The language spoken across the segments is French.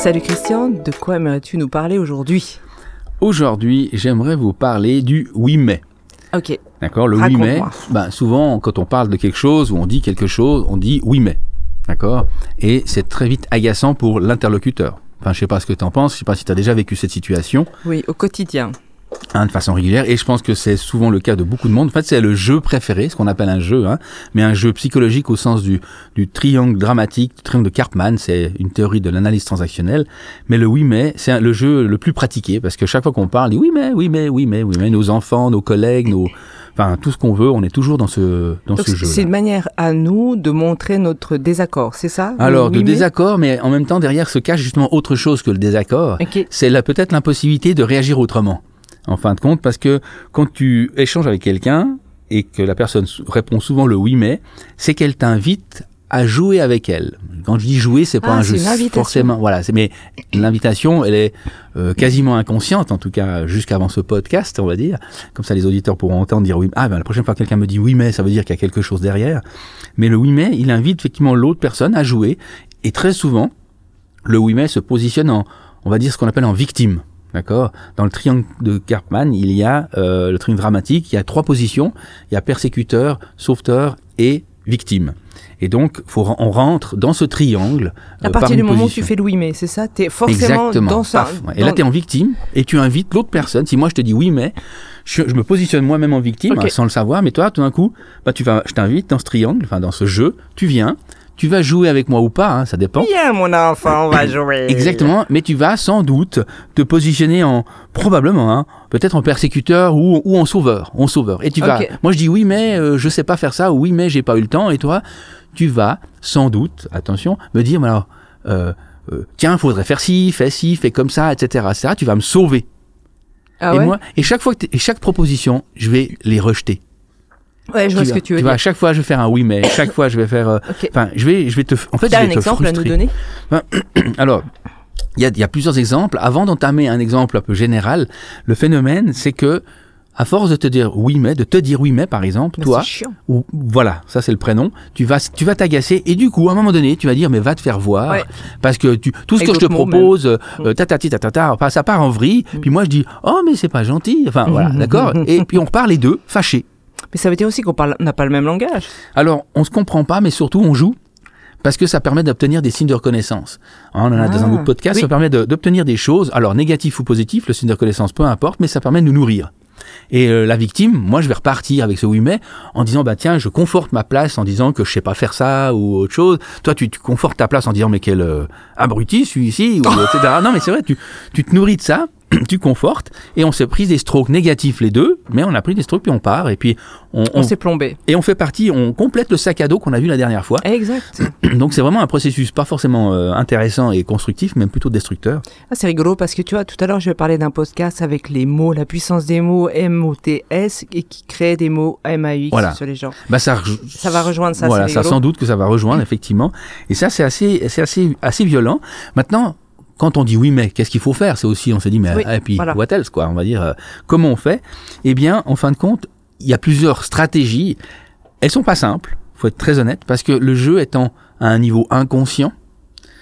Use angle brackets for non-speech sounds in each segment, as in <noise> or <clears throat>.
Salut Christian, de quoi aimerais-tu nous parler aujourd'hui? Aujourd'hui, j'aimerais vous parler du 8 mai. Ok. D'accord Le 8 mai, ben, souvent, quand on parle de quelque chose ou on dit quelque chose, on dit 8 mai. D'accord? Et c'est très vite agaçant pour l'interlocuteur. Enfin, je sais pas ce que tu en penses, je sais pas si tu as déjà vécu cette situation. Oui, au quotidien. Hein, de façon régulière. Et je pense que c'est souvent le cas de beaucoup de monde. En fait, c'est le jeu préféré, ce qu'on appelle un jeu, hein, mais un jeu psychologique au sens du, du triangle dramatique, du triangle de Karpman. C'est une théorie de l'analyse transactionnelle. Mais le oui mais, c'est le jeu le plus pratiqué parce que chaque fois qu'on parle, oui mais, oui mais, oui mais, oui mais, nos enfants, nos collègues, nos Enfin, tout ce qu'on veut, on est toujours dans ce, dans ce jeu. C'est une manière à nous de montrer notre désaccord, c'est ça Alors, de désaccord, mais en même temps, derrière se cache justement autre chose que le désaccord. C'est peut-être l'impossibilité de réagir autrement en fin de compte, parce que quand tu échanges avec quelqu'un et que la personne répond souvent le oui mais, c'est qu'elle t'invite à jouer avec elle. Quand je dis jouer, c'est pas ah, un jeu forcément. Voilà, mais l'invitation, elle est euh, quasiment inconsciente, en tout cas jusqu'avant ce podcast, on va dire. Comme ça, les auditeurs pourront entendre dire oui. Ah, ben la prochaine fois que quelqu'un me dit oui mais, ça veut dire qu'il y a quelque chose derrière. Mais le oui mais, il invite effectivement l'autre personne à jouer. Et très souvent, le oui mais se positionne en, on va dire ce qu'on appelle en victime. D'accord? Dans le triangle de Karpman, il y a euh, le triangle dramatique, il y a trois positions. Il y a persécuteur, sauveteur et victime. Et donc, faut, on rentre dans ce triangle. À euh, partir du moment où tu fais le oui mais, c'est ça Tu es forcément Exactement. dans ça. Et là, tu es en victime et tu invites l'autre personne. Si moi, je te dis oui mais, je, me positionne moi-même en victime sans le savoir, mais toi, tout d'un coup, bah, tu vas, je t'invite dans ce triangle, enfin dans ce jeu, tu viens, tu vas jouer avec moi ou pas, hein, ça dépend. Bien, mon enfant, on va jouer. Exactement, mais tu vas sans doute te positionner en, probablement, hein, peut-être en persécuteur ou, ou, en sauveur, en sauveur. Et tu vas, moi je dis oui, mais euh, je sais pas faire ça, ou oui, mais j'ai pas eu le temps, et toi, tu vas sans doute, attention, me dire, alors, euh, euh, tiens, faudrait faire ci, fais ci, fais comme ça, etc., etc. Tu vas me sauver. Ah et ouais? moi, et chaque fois que et chaque proposition, je vais les rejeter. Ouais, je vois ce que tu veux tu dire. à chaque fois, je vais faire un oui, mais chaque fois, je vais faire. euh, Enfin, je vais, je vais te. En fait, je un te exemple à nous donner? Ben, <clears throat> alors, il y a, il y a plusieurs exemples. Avant d'entamer un exemple un peu général, le phénomène, c'est que, à force de te dire oui, mais, de te dire oui, mais, par exemple, Mais toi, ou voilà, ça c'est le prénom, tu vas, tu vas t'agacer et du coup, à un moment donné, tu vas dire mais va te faire voir Ouais. parce que tu, tout ce que je te propose, euh, tatati tatata, enfin, ça part en vrille. Mm. Puis moi je dis oh mais c'est pas gentil, enfin voilà, d'accord? <laughs> Et puis on repart les deux fâchés. Mais ça veut dire aussi qu'on parle- n'a pas le même langage. Alors, on se comprend pas, mais surtout, on joue. Parce que ça permet d'obtenir des signes de reconnaissance. Hein, on en a dans un Ah, autre podcast, oui. ça permet de- d'obtenir des choses, alors négatif ou positif, le signe de reconnaissance, peu importe, mais ça permet de nous nourrir. Et euh, la victime, moi je vais repartir avec ce oui mais en disant bah tiens je conforte ma place en disant que je sais pas faire ça ou autre chose. Toi tu, tu confortes ta place en disant mais quel euh, abruti celui-ci ou <laughs> etc. Non mais c'est vrai tu, tu te nourris de ça, <clears throat> tu confortes et on s'est pris des strokes négatifs les deux, mais on a pris des strokes puis on part et puis on, On, on- s'est plombé. et on fait partie, on complète le sac à dos qu'on a vu la dernière fois. Exact. <clears throat> Donc c'est vraiment un processus pas forcément euh, intéressant et constructif, mais plutôt destructeur. Ah, c'est rigolo parce que tu vois, tout à l'heure, je parler d'un podcast avec les mots, la puissance des mots M-O-T-S et qui crée des mots M-A-U-X Voilà. sur les gens. Bah ça, Ça va rejoindre ça, Voilà, ça rigolo. sans doute que ça va rejoindre effectivement. Et ça c'est assez, c'est assez, assez violent. Maintenant. Quand on dit oui mais qu'est-ce qu'il faut faire? C'est aussi on se dit mais Oui, et puis voilà. what else quoi On va dire euh, comment on fait? Eh bien en fin de compte il y a plusieurs stratégies. Elles sont pas simples, faut être très honnête, parce que le jeu étant à un niveau inconscient,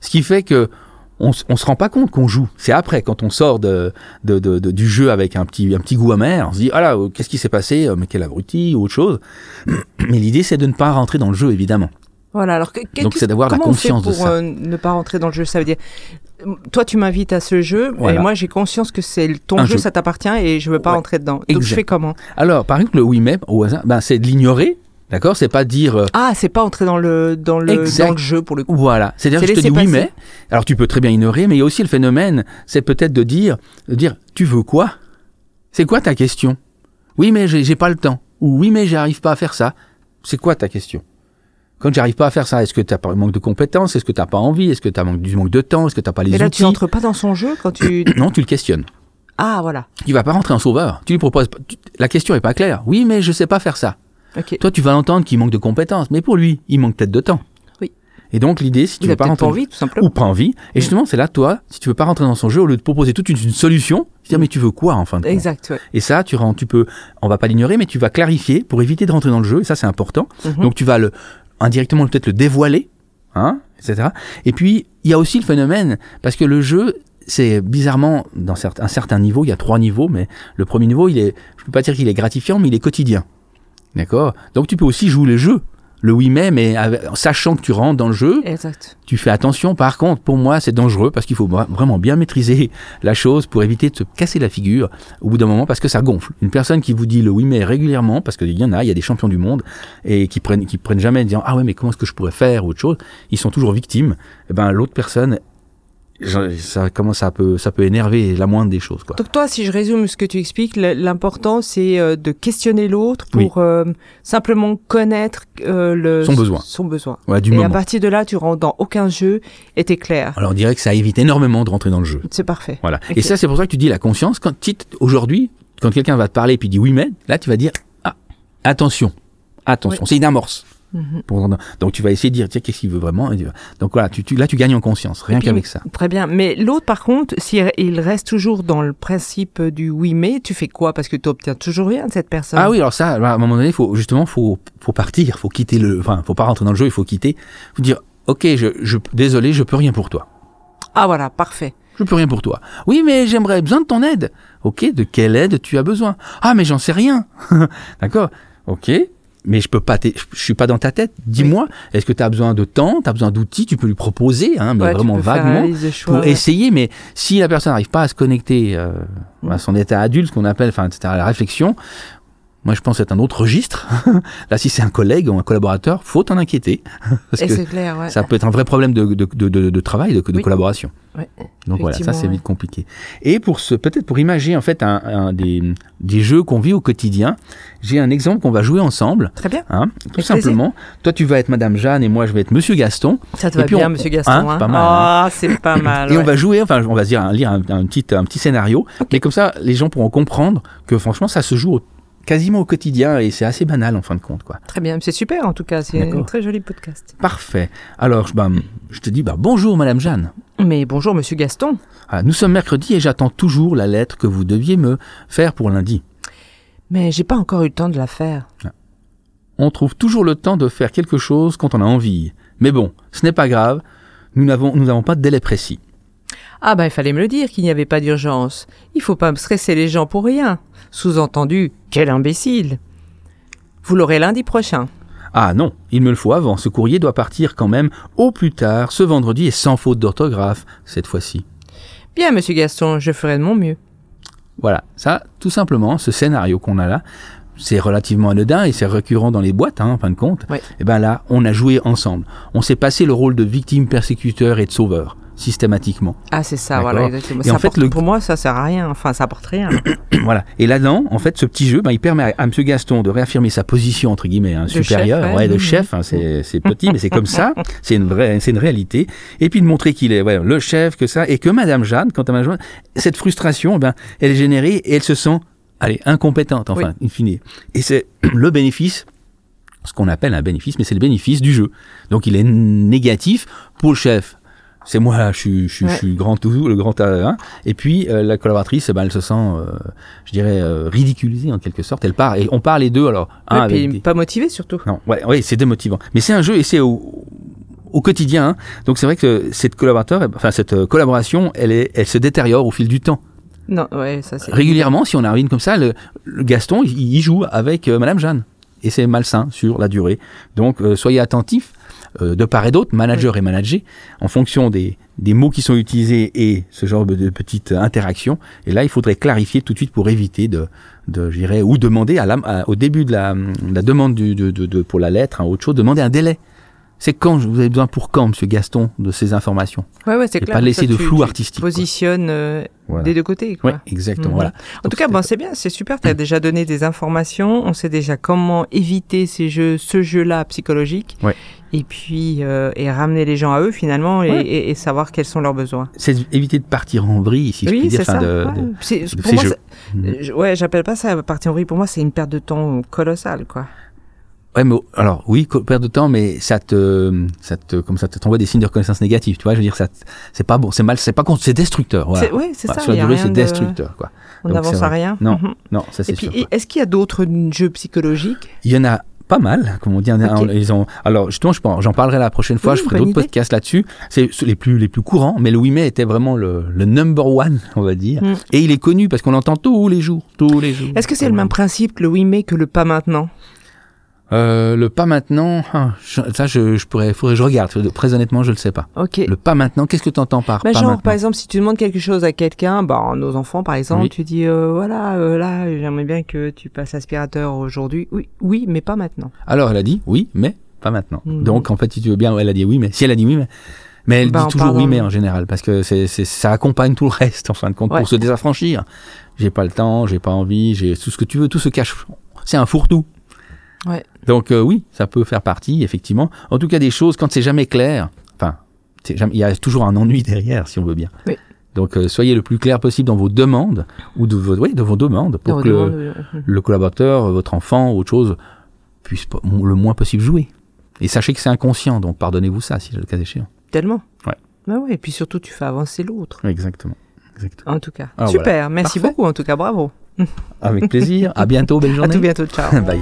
ce qui fait que on, on se rend pas compte qu'on joue. C'est après, quand on sort de, de, de- de- du jeu avec un petit, un petit goût amer, on se dit, ah là, euh, qu'est-ce qui s'est passé? Euh, Mais quel abruti ou autre chose. <clears throat> Mais l'idée, c'est de ne pas rentrer dans le jeu, évidemment. Voilà, alors que, que- Donc, c'est d'avoir la comment on fait conscience de pour ça. euh, ne pas rentrer dans le jeu? Ça veut dire, toi tu m'invites à ce jeu, Voilà. et moi j'ai conscience que c'est ton jeu, jeu. ça t'appartient et je veux pas Ouais. rentrer dedans. Donc je fais comment? Alors, par exemple, le oui mais au hasard, ben, c'est de l'ignorer, d'accord? C'est pas dire, euh, Ah, c'est pas entrer dans le dans le dans le jeu pour le coup. Voilà. C'est-à-dire je te dis oui, passer. mais. Alors tu peux très bien ignorer, mais il y a aussi le phénomène, c'est peut-être de dire, de dire, tu veux quoi? C'est quoi ta question? Oui, mais j'ai pas le temps. Ou oui, mais j'arrive pas à faire ça. C'est quoi ta question? Quand j'arrive pas à faire ça, est-ce que tu as pas manque de compétences? Est-ce que tu pas envie? Est-ce que tu as manque, du manque de temps? Est-ce que tu pas les Et là, outils? tu entres pas dans son jeu quand tu. <coughs> Non, tu le questionnes. Ah, voilà. Tu vas pas rentrer en sauveur. Tu lui proposes. pas- tu- La question est pas claire. Oui, mais je sais pas faire ça. Ok. Toi, tu vas l'entendre qu'il manque de compétences, mais pour lui, il manque peut-être de temps. Oui. Et donc l'idée, si tu Il veux pas rentrer pas envie, tout simplement. ou pas envie. Et justement, c'est là, toi, si tu veux pas rentrer dans son jeu, au lieu de proposer toute une, une solution, dire mais tu veux quoi en fin de compte? Exact, ouais. Et ça, tu rends, tu peux, on va pas l'ignorer, mais tu vas clarifier pour éviter de rentrer dans le jeu. Et ça, c'est important. Mhm. Donc tu vas le indirectement peut-être le dévoiler. hein, etc. Et puis, il y a aussi le phénomène, parce que le jeu, c'est bizarrement, dans un certain niveau, il y a trois niveaux, mais le premier niveau, il est, je peux pas dire qu'il est gratifiant, mais il est quotidien. D'accord? Donc tu peux aussi jouer le jeu le oui mais, mais en sachant que tu rentres dans le jeu, exact. tu fais attention. Par contre, pour moi, c'est dangereux parce qu'il faut vraiment bien maîtriser la chose pour éviter de se casser la figure au bout d'un moment parce que ça gonfle. Une personne qui vous dit le oui mais régulièrement, parce qu'il y en a, il y a des champions du monde et qui prennent, qui prennent jamais en disant ah ouais mais comment est-ce que je pourrais faire ou autre chose, ils sont toujours victimes. Et eh ben l'autre personne ça comment ça peut ça peut énerver la moindre des choses quoi. Donc toi si je résume ce que tu expliques l'important c'est euh, de questionner l'autre pour euh, simplement connaître euh, le son besoin son besoin ouais, du et moment. à partir de là tu rentres dans aucun jeu et t'es clair. Alors on dirait que ça évite énormément de rentrer dans le jeu. C'est parfait. Voilà. Et ça c'est pour ça que tu dis la conscience quand aujourd'hui quand quelqu'un va te parler et puis dit oui mais là tu vas dire ah attention attention c'est une amorce. Mhm. Donc tu vas essayer de dire tiens qu'est-ce qu'il veut vraiment? Donc voilà, tu, là tu gagnes en conscience, rien qu'avec ça. Très bien. Mais l'autre par contre, s'il il reste toujours dans le principe du oui mais, tu fais quoi? Parce que tu obtiens toujours rien de cette personne. Ah oui, alors ça, à un moment donné, faut justement faut faut partir, faut quitter le, enfin faut pas rentrer dans le jeu, il faut quitter, faut dire ok, je, je désolé, je peux rien pour toi. Ah voilà, parfait. Je peux rien pour toi. Oui, mais j'aimerais besoin de ton aide. Ok, de quelle aide tu as besoin? Ah, mais j'en sais rien. <laughs> D'accord. Ok, mais je peux pas, je suis pas dans ta tête. Dis-moi, est-ce que tu as besoin de temps, tu as besoin d'outils, tu peux lui proposer, hein, mais vraiment vaguement, pour essayer. Mais si la personne n'arrive pas à se connecter euh, à son état adulte, ce qu'on appelle, enfin, etc., à la réflexion, moi, je pense que c'est un autre registre. <laughs> Là, si c'est un collègue ou un collaborateur, faut t'en inquiéter. <laughs> Parce que clair, ouais. ça peut être un vrai problème de, de, de, de travail, de, collaboration. Ouais, Donc voilà, ça c'est vite compliqué. Et pour ce, peut-être pour imaginer en fait un, un des, des, jeux qu'on vit au quotidien, j'ai un exemple qu'on va jouer ensemble. Très bien. Hein, tout simplement. Toi, tu vas être Madame Jeanne et moi, je vais être Monsieur Gaston. Ça te va bien, Monsieur Gaston. Hein, hein. Pas mal. Ah, c'est pas <coughs> mal. et on va jouer, enfin, on va dire, lire un, un, petit, un petit scénario. Mais comme ça, les gens pourront comprendre que franchement, ça se joue au quasiment au quotidien et c'est assez banal en fin de compte. Quoi. Très bien, c'est super en tout cas, c'est un très joli podcast. Parfait. Alors, je te dis bah, bonjour Madame Jeanne. Mais bonjour Monsieur Gaston. Ah, nous sommes mercredi et j'attends toujours la lettre que vous deviez me faire pour lundi. Mais j'ai pas encore eu le temps de la faire. Ah. On trouve toujours le temps de faire quelque chose quand on a envie. Mais bon, ce n'est pas grave, nous n'avons nous pas de délai précis. Ah ben il fallait me le dire qu'il n'y avait pas d'urgence. Il faut pas me stresser les gens pour rien. Sous-entendu, quel imbécile. Vous l'aurez lundi prochain. Ah non, il me le faut avant. Ce courrier doit partir quand même au plus tard, ce vendredi et sans faute d'orthographe, cette fois-ci. Bien, monsieur Gaston, je ferai de mon mieux. Voilà, ça, tout simplement, ce scénario qu'on a là, c'est relativement anodin et c'est récurrent dans les boîtes, hein, en fin de compte. Et eh ben là, on a joué ensemble. On s'est passé le rôle de victime, persécuteur et de sauveur systématiquement. Ah, c'est ça, voilà, exactement. Et en fait, pour moi, ça sert à rien. Enfin, ça apporte rien. <coughs> voilà. Et là-dedans, en fait, ce petit jeu, ben, il permet à, M. Gaston de réaffirmer sa position, entre guillemets, hein, supérieure. ouais, de chef. Hein, c'est petit, mais c'est comme ça. <laughs> C'est une vraie, c'est une réalité. Et puis de montrer qu'il est le chef, que ça. Et que Madame Jeanne, quand à Madame Jeanne, cette frustration, ben, elle est générée et elle se sent, allez, incompétente, enfin, in fine. Et c'est <coughs> le bénéfice ce qu'on appelle un bénéfice, mais c'est le bénéfice du jeu. Donc il est négatif pour le chef c'est moi, je suis, je, suis grand tout, le grand hein. Et puis euh, la collaboratrice, eh ben, elle se sent, euh, je dirais, euh, ridiculisée en quelque sorte. Elle part et on part les deux alors. Hein, pas motivée surtout. Non, ouais, ouais, c'est démotivant. Mais c'est un jeu et c'est au, au quotidien. Hein. Donc c'est vrai que cette collaborateur, enfin cette collaboration, elle est, elle se détériore au fil du temps. Non, ouais, ça c'est. Régulièrement, si on arrive comme ça, le, Gaston, il, il, joue avec Madame Jeanne et c'est malsain sur la durée. Donc soyez attentifs euh, de part et d'autre, manager et manager, en fonction des, des mots qui sont utilisés et ce genre de, petites interactions. Et là, il faudrait clarifier tout de suite pour éviter de, de je ou demander à la, au début de la, la demande du, de, de, pour la lettre, hein, autre chose, demander un délai. C'est quand vous avez besoin pour quand, Monsieur Gaston, de ces informations? Ouais, ouais, c'est clair. Pas laisser de flou artistique. Positionne euh, des deux côtés. Oui, exactement. Mhm. Voilà. En tout cas, bon, c'est bien, c'est super. <coughs> Tu as déjà donné des informations. On sait déjà comment éviter ces jeux, ce jeu-là psychologique. Ouais. Et puis euh, et ramener les gens à eux finalement et, et, savoir quels sont leurs besoins. C'est éviter de partir en vrille, si oui, je puis dire. Ça. De, de, pour moi, mhm. ouais, j'appelle pas ça partir en vrille. Pour moi, c'est une perte de temps colossale, quoi. Ouais, mais alors oui, perte de temps, mais ça te, ça te, comme ça, t'envoie des signes de reconnaissance négatifs. Tu vois, je veux dire, ça, c'est pas bon, c'est mal, c'est pas contre, c'est destructeur. Voilà. Oui, c'est ça. Sur la durée, c'est destructeur, quoi. On n'avance à rien. Non, mhm. non, ça c'est sûr. Et puis, est-ce qu'il y a d'autres jeux psychologiques? Il y en a pas mal, comme on dit. Ok. Ils ont, alors justement, j'en parlerai la prochaine fois. Oui, je ferai d'autres podcasts là-dessus. C'est les plus les plus courants, mais le 8 mai était vraiment le, le number one, on va dire. Mm. Et il est connu parce qu'on l'entend tous les jours, tous les jours. Est-ce que c'est le même principe le oui mais que le pas maintenant? Euh, le pas maintenant, ah, je- ça je, je pourrais, faudrait que je regarde. Très honnêtement, je le sais pas. Ok. Le pas maintenant, qu'est-ce que tu entends par Bah, pas genre, maintenant par exemple, si tu demandes quelque chose à quelqu'un, bah, nos enfants, par exemple, Oui. tu dis, euh, voilà, euh, là, j'aimerais bien que tu passes aspirateur aujourd'hui. Oui, oui, mais pas maintenant. Alors elle a dit oui, mais pas maintenant. Mhm. Donc en fait, si tu veux bien, elle a dit oui, mais si elle a dit oui, mais mais elle Bah, dit toujours oui, mais en général, parce que c'est, c'est- ça accompagne tout le reste en fin de compte Ouais. pour se désaffranchir. J'ai pas le temps, j'ai pas envie, j'ai tout ce que tu veux, tout se cache. C'est un fourre-tout. Ouais. Donc euh, oui, ça peut faire partie effectivement. En tout cas, des choses quand c'est jamais clair. Enfin, il y a toujours un ennui derrière, si on veut bien. Oui. Donc euh, soyez le plus clair possible dans vos demandes ou de vos, oui, de vos demandes pour que le- collaborateur, votre enfant, autre chose, puisse le moins possible jouer. Et sachez que c'est inconscient, donc pardonnez-vous ça si le cas échéant. Tellement. Ouais. Bah ouais, et puis surtout, tu fais avancer l'autre. Exactement. Exactement. En tout cas. Ah, Super. voilà. Merci Parfait. beaucoup, en tout cas. Bravo. Avec plaisir. À bientôt. Belle <laughs> À journée. tout bientôt. Ciao. <laughs> Bye.